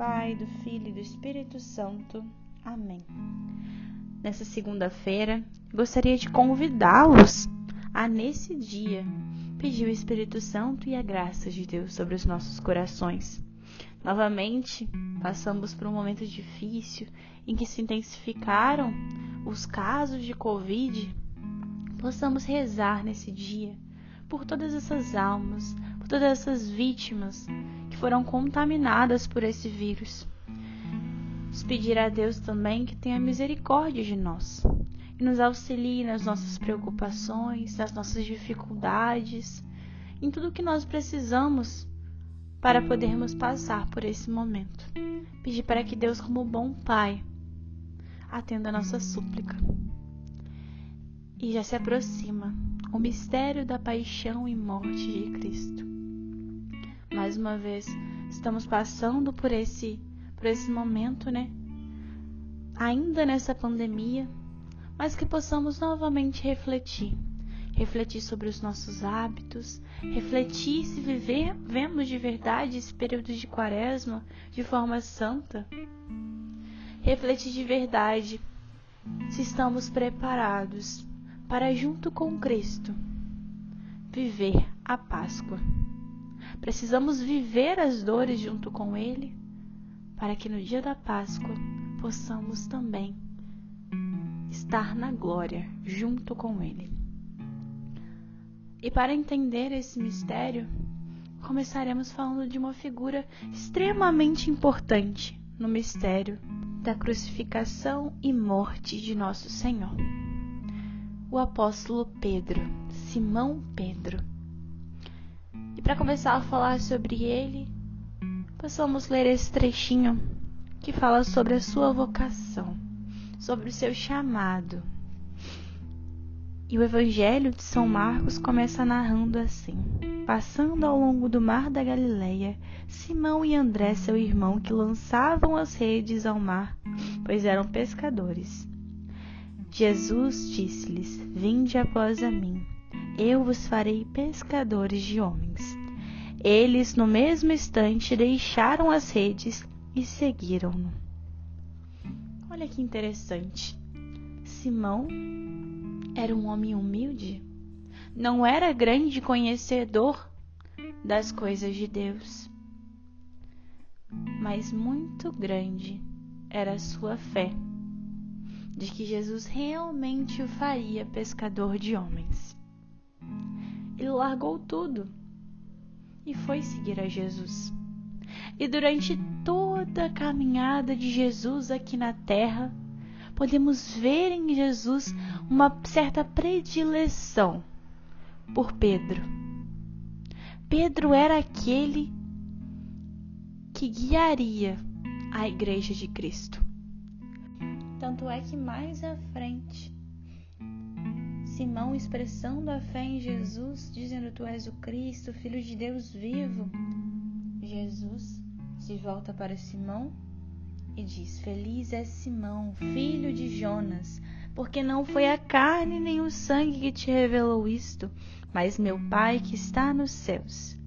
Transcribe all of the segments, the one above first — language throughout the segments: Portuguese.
Pai, do Filho e do Espírito Santo. Amém. Nessa segunda-feira, gostaria de convidá-los a, nesse dia, pedir o Espírito Santo e a graça de Deus sobre os nossos corações. Novamente, passamos por um momento difícil em que se intensificaram os casos de Covid. Possamos rezar nesse dia por todas essas almas, por todas essas vítimas foram contaminadas por esse vírus. Vamos pedir a Deus também que tenha misericórdia de nós e nos auxilie nas nossas preocupações, nas nossas dificuldades, em tudo que nós precisamos para podermos passar por esse momento. Pedir para que Deus, como bom Pai, atenda a nossa súplica. E já se aproxima o mistério da paixão e morte de Cristo mais uma vez estamos passando por esse por esse momento, né? Ainda nessa pandemia, mas que possamos novamente refletir, refletir sobre os nossos hábitos, refletir se viver, vemos de verdade esse período de quaresma de forma santa, refletir de verdade se estamos preparados para junto com Cristo viver a Páscoa. Precisamos viver as dores junto com Ele, para que no dia da Páscoa possamos também estar na glória junto com Ele. E para entender esse mistério, começaremos falando de uma figura extremamente importante no mistério da crucificação e morte de nosso Senhor. O apóstolo Pedro, Simão Pedro e para começar a falar sobre ele, possamos ler esse trechinho que fala sobre a sua vocação, sobre o seu chamado. E o Evangelho de São Marcos começa narrando assim: Passando ao longo do mar da Galileia, Simão e André, seu irmão, que lançavam as redes ao mar, pois eram pescadores. Jesus disse-lhes: Vinde após a mim eu vos farei pescadores de homens. Eles, no mesmo instante, deixaram as redes e seguiram-no. Olha que interessante. Simão era um homem humilde, não era grande conhecedor das coisas de Deus, mas muito grande era a sua fé de que Jesus realmente o faria pescador de homens ele largou tudo e foi seguir a Jesus. E durante toda a caminhada de Jesus aqui na terra, podemos ver em Jesus uma certa predileção por Pedro. Pedro era aquele que guiaria a igreja de Cristo. Tanto é que mais à frente Simão expressando a fé em Jesus, dizendo: Tu és o Cristo, Filho de Deus vivo. Jesus se volta para Simão e diz: Feliz é Simão, filho de Jonas, porque não foi a carne nem o sangue que te revelou isto, mas meu Pai que está nos céus.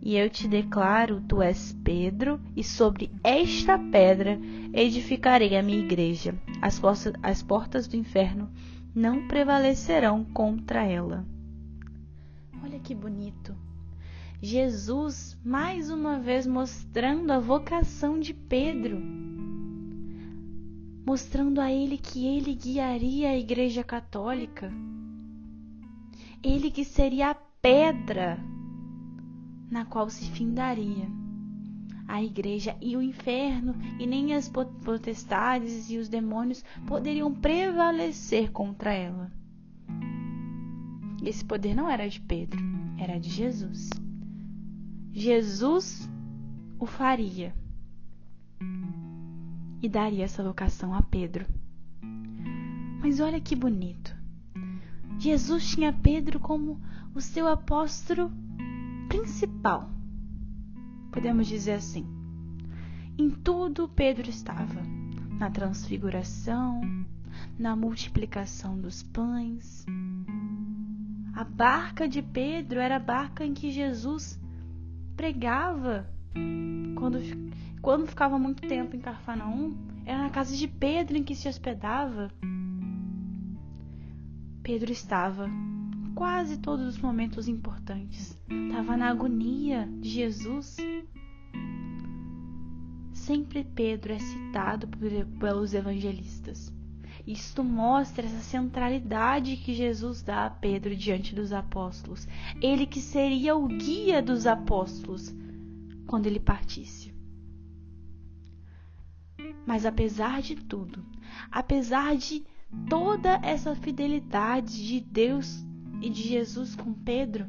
E eu te declaro: tu és Pedro, e sobre esta pedra edificarei a minha igreja. As, portas, as portas do inferno não prevalecerão contra ela. Olha que bonito. Jesus, mais uma vez, mostrando a vocação de Pedro, mostrando a ele que ele guiaria a Igreja Católica, ele que seria a pedra na qual se findaria a igreja e o inferno, e nem as potestades e os demônios poderiam prevalecer contra ela. Esse poder não era de Pedro, era de Jesus. Jesus o faria e daria essa vocação a Pedro. Mas olha que bonito. Jesus tinha Pedro como o seu apóstolo principal. Podemos dizer assim. Em tudo Pedro estava, na transfiguração, na multiplicação dos pães. A barca de Pedro era a barca em que Jesus pregava quando, quando ficava muito tempo em Carfanaum, era na casa de Pedro em que se hospedava. Pedro estava quase todos os momentos importantes. Estava na agonia de Jesus. Sempre Pedro é citado pelos evangelistas. Isto mostra essa centralidade que Jesus dá a Pedro diante dos apóstolos. Ele que seria o guia dos apóstolos quando ele partisse. Mas apesar de tudo, apesar de toda essa fidelidade de Deus e de Jesus com Pedro,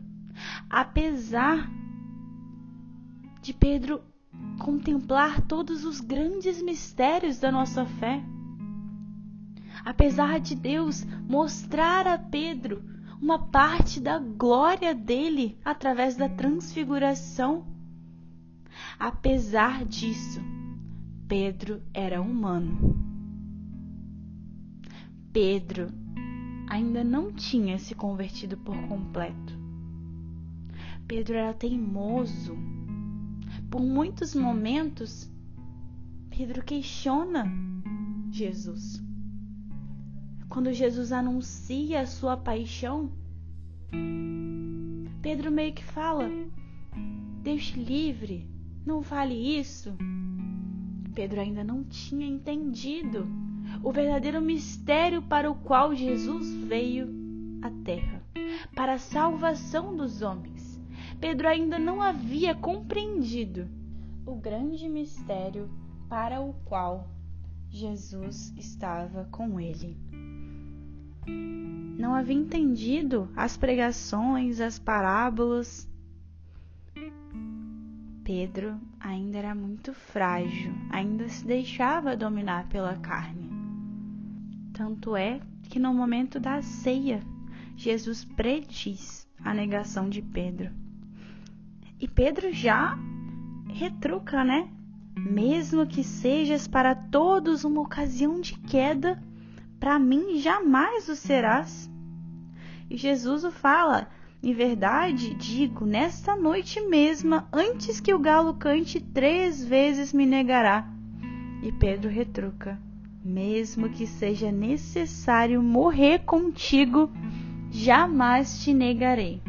apesar de Pedro contemplar todos os grandes mistérios da nossa fé, apesar de Deus mostrar a Pedro uma parte da glória dele através da transfiguração, apesar disso, Pedro era humano. Pedro ainda não tinha se convertido por completo. Pedro era teimoso. Por muitos momentos, Pedro questiona Jesus. Quando Jesus anuncia a sua paixão, Pedro meio que fala: Deus te livre, não fale isso. Pedro ainda não tinha entendido o verdadeiro mistério para o qual Jesus veio à terra para a salvação dos homens. Pedro ainda não havia compreendido o grande mistério para o qual Jesus estava com ele. Não havia entendido as pregações, as parábolas. Pedro ainda era muito frágil, ainda se deixava dominar pela carne. Tanto é que no momento da ceia, Jesus prediz a negação de Pedro. E Pedro já retruca, né? Mesmo que sejas para todos uma ocasião de queda, para mim jamais o serás. E Jesus o fala: Em verdade, digo, nesta noite mesma, antes que o galo cante, três vezes me negará. E Pedro retruca: mesmo que seja necessário morrer contigo, jamais te negarei.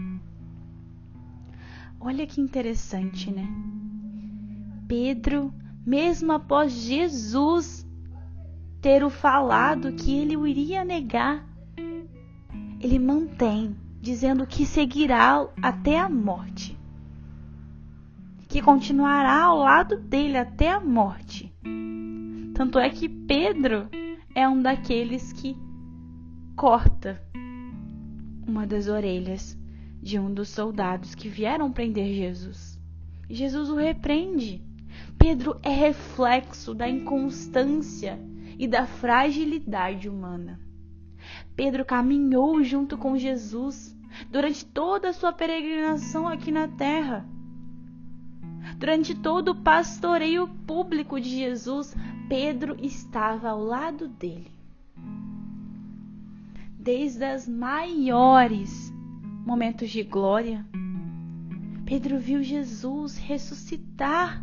Olha que interessante, né? Pedro, mesmo após Jesus ter o falado que ele o iria negar, ele mantém, dizendo que seguirá até a morte, que continuará ao lado dele até a morte. Tanto é que Pedro é um daqueles que corta uma das orelhas de um dos soldados que vieram prender Jesus. Jesus o repreende. Pedro é reflexo da inconstância e da fragilidade humana. Pedro caminhou junto com Jesus durante toda a sua peregrinação aqui na terra. Durante todo o pastoreio público de Jesus, Pedro estava ao lado dele. Desde as maiores momentos de glória, Pedro viu Jesus ressuscitar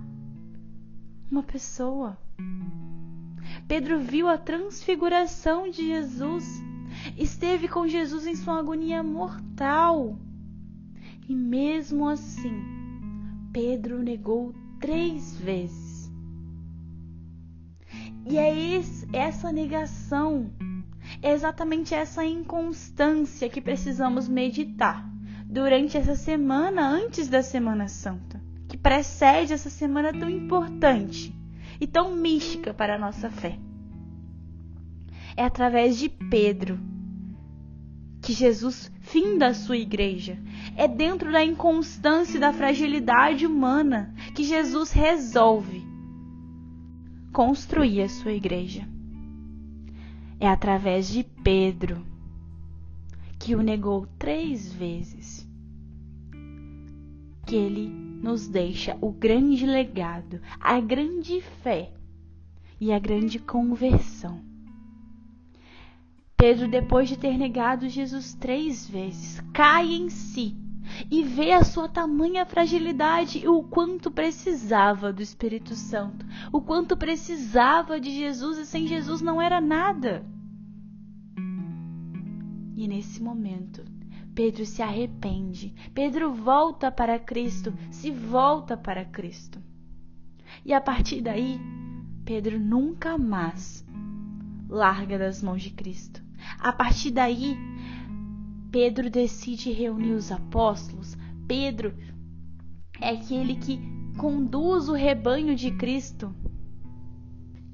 uma pessoa. Pedro viu a transfiguração de Jesus, esteve com Jesus em sua agonia mortal. E mesmo assim, Pedro negou três vezes. E é esse, essa negação, é exatamente essa inconstância que precisamos meditar durante essa semana antes da Semana Santa, que precede essa semana tão importante e tão mística para a nossa fé. É através de Pedro que Jesus finda a sua igreja. É dentro da inconstância e da fragilidade humana que Jesus resolve construir a sua igreja. É através de Pedro, que o negou três vezes, que ele nos deixa o grande legado, a grande fé e a grande conversão. Pedro, depois de ter negado Jesus três vezes, cai em si e vê a sua tamanha fragilidade e o quanto precisava do Espírito Santo, o quanto precisava de Jesus e sem Jesus não era nada. E nesse momento, Pedro se arrepende, Pedro volta para Cristo, se volta para Cristo. E a partir daí, Pedro nunca mais larga das mãos de Cristo. A partir daí, Pedro decide reunir os apóstolos. Pedro é aquele que conduz o rebanho de Cristo.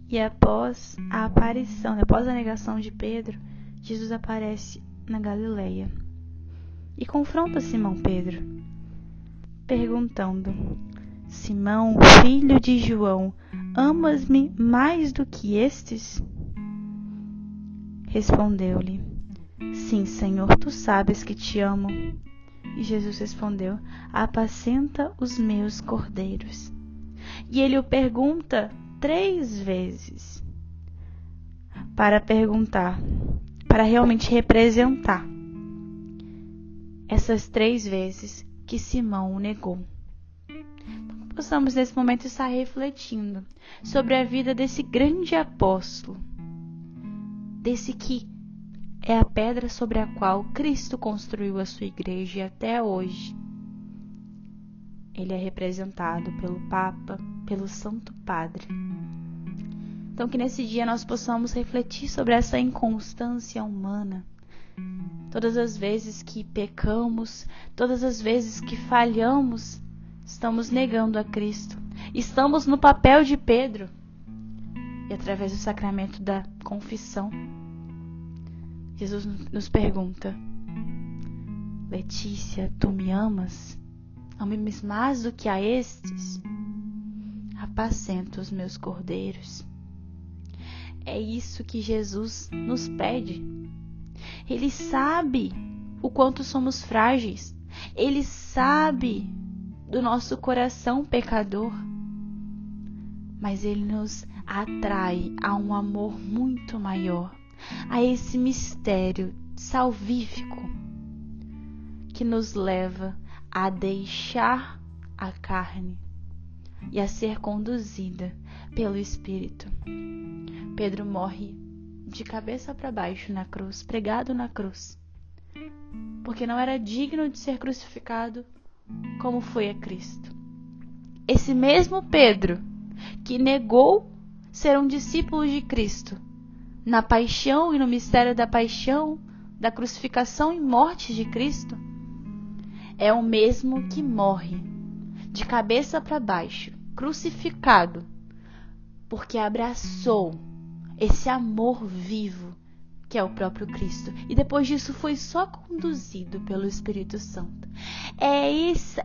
E após a aparição, após a negação de Pedro, Jesus aparece na Galileia e confronta Simão Pedro, perguntando: Simão, filho de João, amas-me mais do que estes? Respondeu-lhe: Sim, Senhor, tu sabes que te amo. E Jesus respondeu: Apacenta os meus cordeiros. E ele o pergunta três vezes para perguntar, para realmente representar essas três vezes que Simão o negou. Então, possamos nesse momento estar refletindo sobre a vida desse grande apóstolo desse que é a pedra sobre a qual Cristo construiu a sua igreja e até hoje ele é representado pelo Papa, pelo Santo Padre. Então, que nesse dia nós possamos refletir sobre essa inconstância humana. Todas as vezes que pecamos, todas as vezes que falhamos, estamos negando a Cristo. Estamos no papel de Pedro e através do sacramento da confissão, Jesus nos pergunta: Letícia, tu me amas? Ame-me mais do que a estes? Apacenta os meus cordeiros. É isso que Jesus nos pede. Ele sabe o quanto somos frágeis. Ele sabe do nosso coração pecador. Mas ele nos atrai a um amor muito maior, a esse mistério salvífico que nos leva a deixar a carne e a ser conduzida pelo Espírito. Pedro morre de cabeça para baixo na cruz, pregado na cruz, porque não era digno de ser crucificado como foi a Cristo. Esse mesmo Pedro que negou ser um discípulo de Cristo na paixão e no mistério da paixão, da crucificação e morte de Cristo, é o mesmo que morre de cabeça para baixo, crucificado, porque abraçou esse amor vivo que é o próprio Cristo. E depois disso foi só conduzido pelo Espírito Santo. É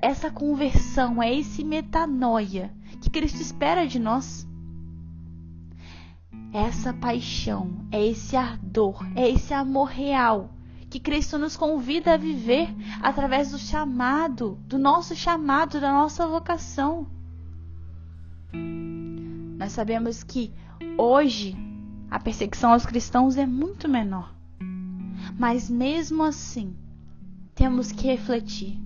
essa conversão, é esse metanoia que Cristo espera de nós essa paixão, é esse ardor, é esse amor real que Cristo nos convida a viver através do chamado, do nosso chamado, da nossa vocação. Nós sabemos que hoje a perseguição aos cristãos é muito menor. Mas mesmo assim, temos que refletir.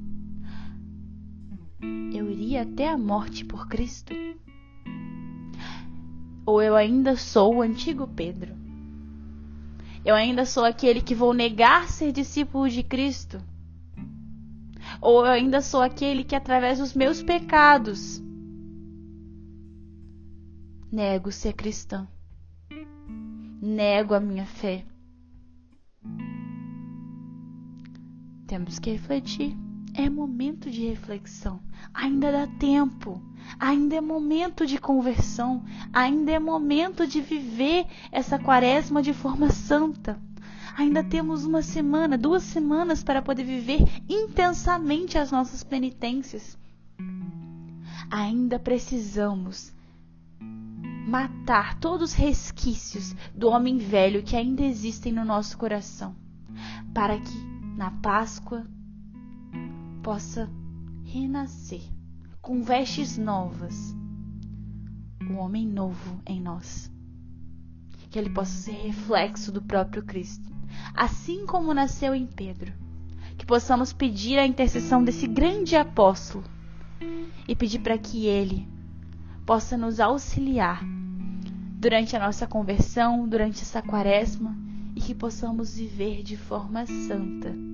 Eu iria até a morte por Cristo? Ou eu ainda sou o antigo Pedro? Eu ainda sou aquele que vou negar ser discípulo de Cristo? Ou eu ainda sou aquele que, através dos meus pecados, nego ser cristã? Nego a minha fé? Temos que refletir. É momento de reflexão. Ainda dá tempo. Ainda é momento de conversão. Ainda é momento de viver essa quaresma de forma santa. Ainda temos uma semana, duas semanas para poder viver intensamente as nossas penitências. Ainda precisamos matar todos os resquícios do homem velho que ainda existem no nosso coração, para que na Páscoa possa renascer com vestes novas, o homem novo em nós. Que ele possa ser reflexo do próprio Cristo, assim como nasceu em Pedro. Que possamos pedir a intercessão desse grande apóstolo e pedir para que ele possa nos auxiliar durante a nossa conversão, durante essa quaresma e que possamos viver de forma santa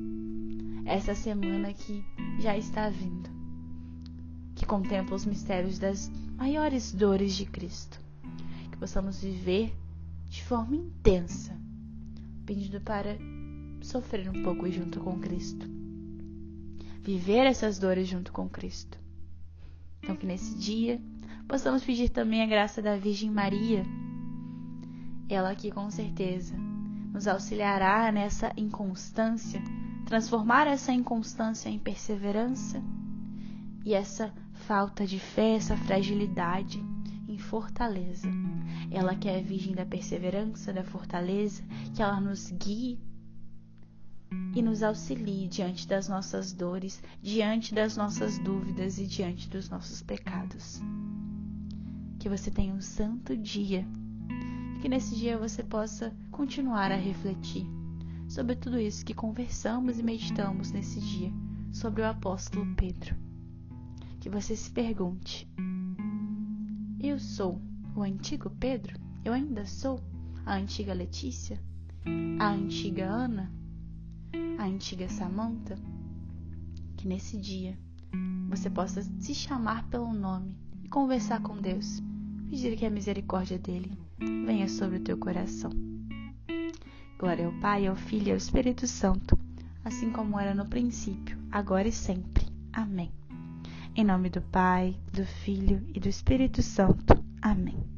essa semana que já está vindo, que contempla os mistérios das maiores dores de Cristo, que possamos viver de forma intensa, pedindo para sofrer um pouco junto com Cristo, viver essas dores junto com Cristo. Então, que nesse dia possamos pedir também a graça da Virgem Maria, ela que com certeza nos auxiliará nessa inconstância, transformar essa inconstância em perseverança e essa falta de fé, essa fragilidade em fortaleza. Ela que é a Virgem da perseverança, da fortaleza, que ela nos guie e nos auxilie diante das nossas dores, diante das nossas dúvidas e diante dos nossos pecados. Que você tenha um santo dia, que nesse dia você possa continuar a refletir sobre tudo isso que conversamos e meditamos nesse dia sobre o apóstolo Pedro. Que você se pergunte: Eu sou o antigo Pedro? Eu ainda sou a antiga Letícia? A antiga Ana? a antiga Samanta, que nesse dia você possa se chamar pelo nome e conversar com Deus, pedir que a misericórdia dele venha sobre o teu coração. Glória ao Pai, ao Filho e ao Espírito Santo, assim como era no princípio, agora e sempre. Amém. Em nome do Pai, do Filho e do Espírito Santo. Amém.